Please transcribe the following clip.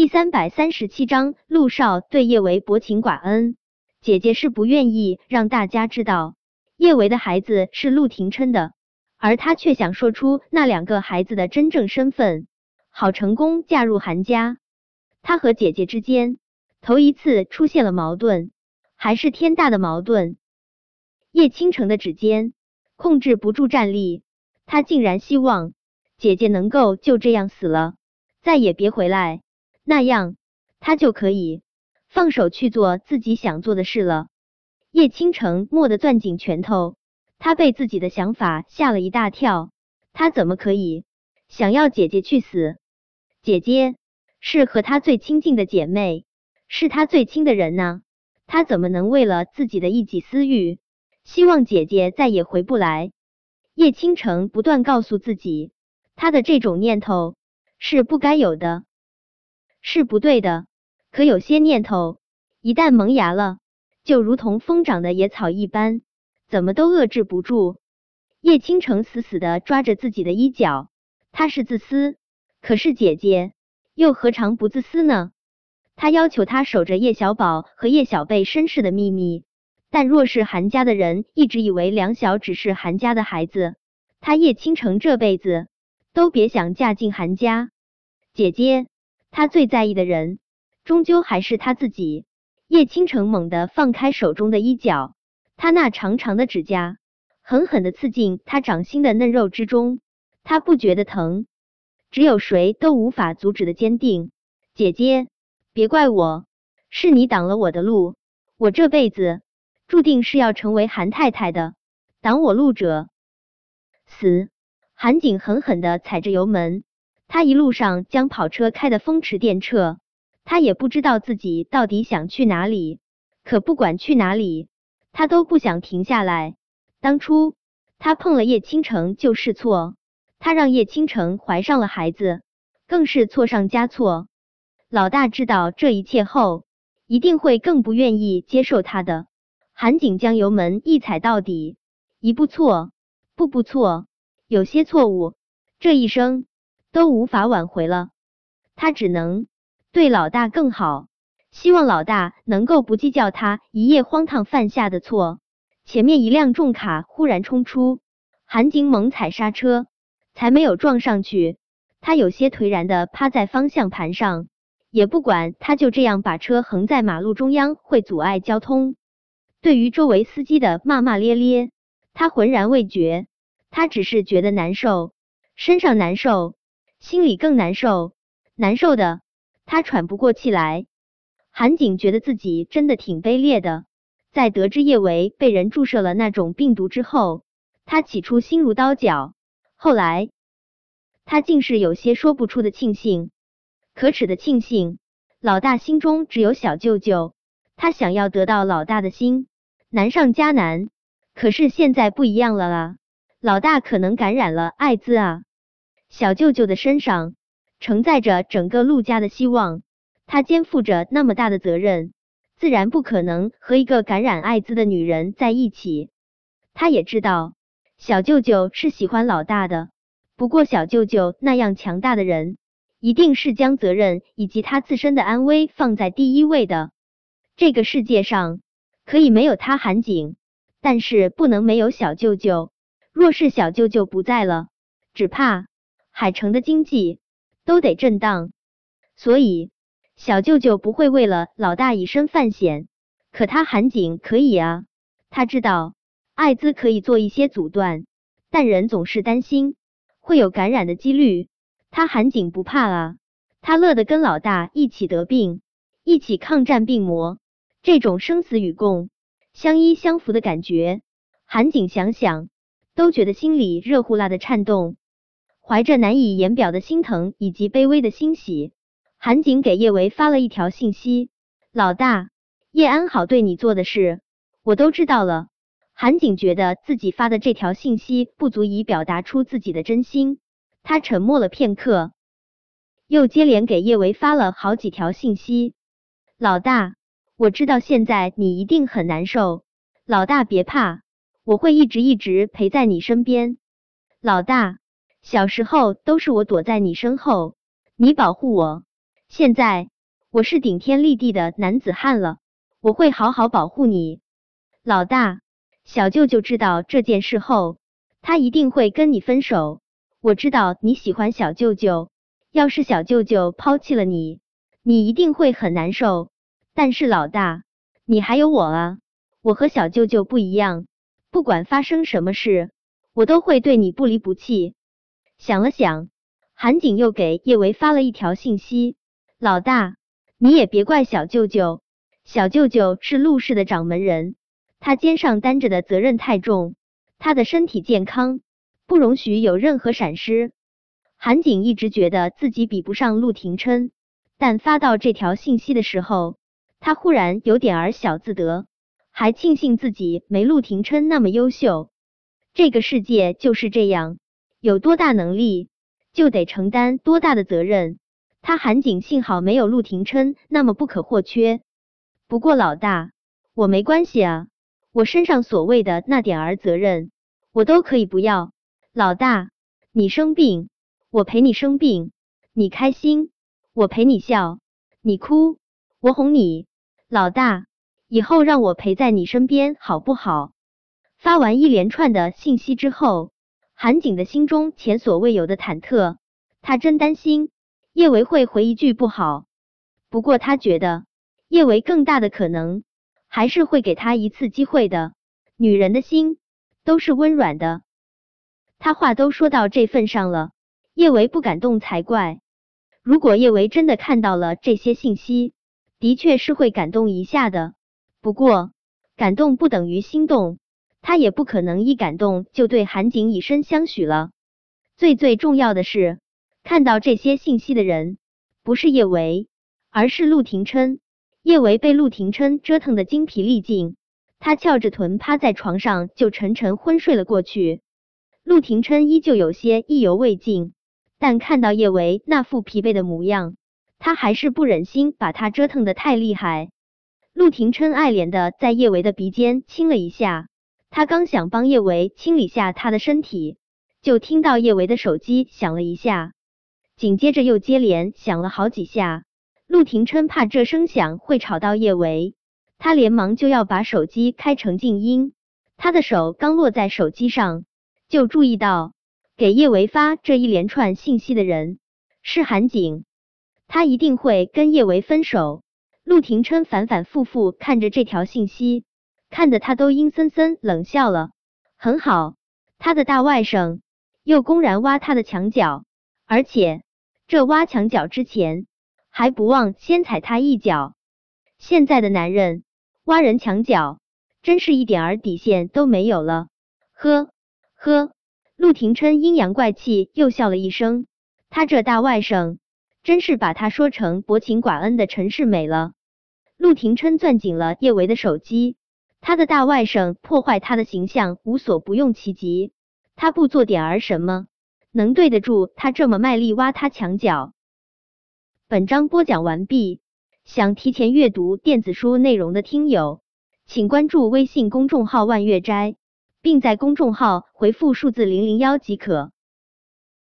第三百三十七章，陆少对叶维薄情寡恩。姐姐是不愿意让大家知道叶维的孩子是陆廷琛的，而她却想说出那两个孩子的真正身份，好成功嫁入韩家。她和姐姐之间头一次出现了矛盾，还是天大的矛盾。叶倾城的指尖控制不住站立，他竟然希望姐姐能够就这样死了，再也别回来，那样他就可以放手去做自己想做的事了。叶倾城蓦地攥紧拳头，他被自己的想法吓了一大跳。他怎么可以想要姐姐去死？姐姐是和他最亲近的姐妹，是他最亲的人呢，他怎么能为了自己的一己私欲？希望姐姐再也回不来。叶倾城不断告诉自己，他的这种念头是不该有的，是不对的。可有些念头一旦萌芽了，就如同疯长的野草一般，怎么都遏制不住。叶倾城死死的抓着自己的衣角，他是自私，可是姐姐又何尝不自私呢？他要求他守着叶小宝和叶小贝身世的秘密。但若是韩家的人一直以为梁晓只是韩家的孩子，他叶倾城这辈子都别想嫁进韩家。姐姐，他最在意的人终究还是他自己。叶倾城猛地放开手中的衣角，他那长长的指甲狠狠的刺进他掌心的嫩肉之中，他不觉得疼，只有谁都无法阻止的坚定。姐姐，别怪我，是你挡了我的路，我这辈子。注定是要成为韩太太的，挡我路者死。韩景狠狠的踩着油门，他一路上将跑车开得风驰电掣，他也不知道自己到底想去哪里，可不管去哪里，他都不想停下来。当初他碰了叶倾城就是错，他让叶倾城怀上了孩子，更是错上加错。老大知道这一切后，一定会更不愿意接受他的。韩景将油门一踩到底，一步错，步步错，有些错误，这一生都无法挽回了。他只能对老大更好，希望老大能够不计较他一夜荒唐犯下的错。前面一辆重卡忽然冲出，韩景猛踩刹车，才没有撞上去。他有些颓然的趴在方向盘上，也不管他就这样把车横在马路中央会阻碍交通。对于周围司机的骂骂咧咧，他浑然未觉，他只是觉得难受，身上难受，心里更难受，难受的他喘不过气来。韩景觉得自己真的挺卑劣的，在得知叶维被人注射了那种病毒之后，他起初心如刀绞，后来他竟是有些说不出的庆幸，可耻的庆幸。老大心中只有小舅舅，他想要得到老大的心。难上加难，可是现在不一样了啊！老大可能感染了艾滋啊！小舅舅的身上承载着整个陆家的希望，他肩负着那么大的责任，自然不可能和一个感染艾滋的女人在一起。他也知道小舅舅是喜欢老大的，不过小舅舅那样强大的人，一定是将责任以及他自身的安危放在第一位的。这个世界上。可以没有他韩景，但是不能没有小舅舅。若是小舅舅不在了，只怕海城的经济都得震荡。所以小舅舅不会为了老大以身犯险，可他韩景可以啊。他知道艾滋可以做一些阻断，但人总是担心会有感染的几率。他韩景不怕啊，他乐得跟老大一起得病，一起抗战病魔。这种生死与共、相依相扶的感觉，韩景想想都觉得心里热乎辣的颤动，怀着难以言表的心疼以及卑微的欣喜，韩景给叶维发了一条信息：“老大，叶安好对你做的事，我都知道了。”韩景觉得自己发的这条信息不足以表达出自己的真心，他沉默了片刻，又接连给叶维发了好几条信息：“老大。”我知道现在你一定很难受，老大别怕，我会一直一直陪在你身边。老大，小时候都是我躲在你身后，你保护我，现在我是顶天立地的男子汉了，我会好好保护你，老大。小舅舅知道这件事后，他一定会跟你分手。我知道你喜欢小舅舅，要是小舅舅抛弃了你，你一定会很难受。但是老大，你还有我啊！我和小舅舅不一样，不管发生什么事，我都会对你不离不弃。想了想，韩景又给叶维发了一条信息：“老大，你也别怪小舅舅，小舅舅是陆氏的掌门人，他肩上担着的责任太重，他的身体健康不容许有任何闪失。”韩景一直觉得自己比不上陆廷琛，但发到这条信息的时候。他忽然有点儿小自得，还庆幸自己没陆廷琛那么优秀。这个世界就是这样，有多大能力就得承担多大的责任。他韩景幸好没有陆廷琛那么不可或缺。不过老大，我没关系啊，我身上所谓的那点儿责任，我都可以不要。老大，你生病，我陪你生病；你开心，我陪你笑；你哭，我哄你。老大，以后让我陪在你身边好不好？发完一连串的信息之后，韩景的心中前所未有的忐忑，他真担心叶维会回一句不好。不过他觉得叶维更大的可能还是会给他一次机会的。女人的心都是温软的，他话都说到这份上了，叶维不敢动才怪。如果叶维真的看到了这些信息，的确是会感动一下的，不过感动不等于心动，他也不可能一感动就对韩景以身相许了。最最重要的是，看到这些信息的人不是叶维，而是陆廷琛。叶维被陆廷琛折腾的精疲力尽，他翘着臀趴在床上就沉沉昏睡了过去。陆廷琛依旧有些意犹未尽，但看到叶维那副疲惫的模样。他还是不忍心把他折腾的太厉害。陆廷琛爱怜的在叶维的鼻尖亲了一下，他刚想帮叶维清理下他的身体，就听到叶维的手机响了一下，紧接着又接连响了好几下。陆廷琛怕这声响会吵到叶维，他连忙就要把手机开成静音。他的手刚落在手机上，就注意到给叶维发这一连串信息的人是韩景。他一定会跟叶维分手。陆廷琛反反复复看着这条信息，看得他都阴森森冷笑了。很好，他的大外甥又公然挖他的墙角，而且这挖墙角之前还不忘先踩他一脚。现在的男人挖人墙角，真是一点儿底线都没有了。呵呵，陆廷琛阴阳怪气又笑了一声，他这大外甥。真是把他说成薄情寡恩的陈世美了。陆廷琛攥紧了叶维的手机，他的大外甥破坏他的形象无所不用其极，他不做点儿什么，能对得住他这么卖力挖他墙角？本章播讲完毕，想提前阅读电子书内容的听友，请关注微信公众号万月斋，并在公众号回复数字零零幺即可。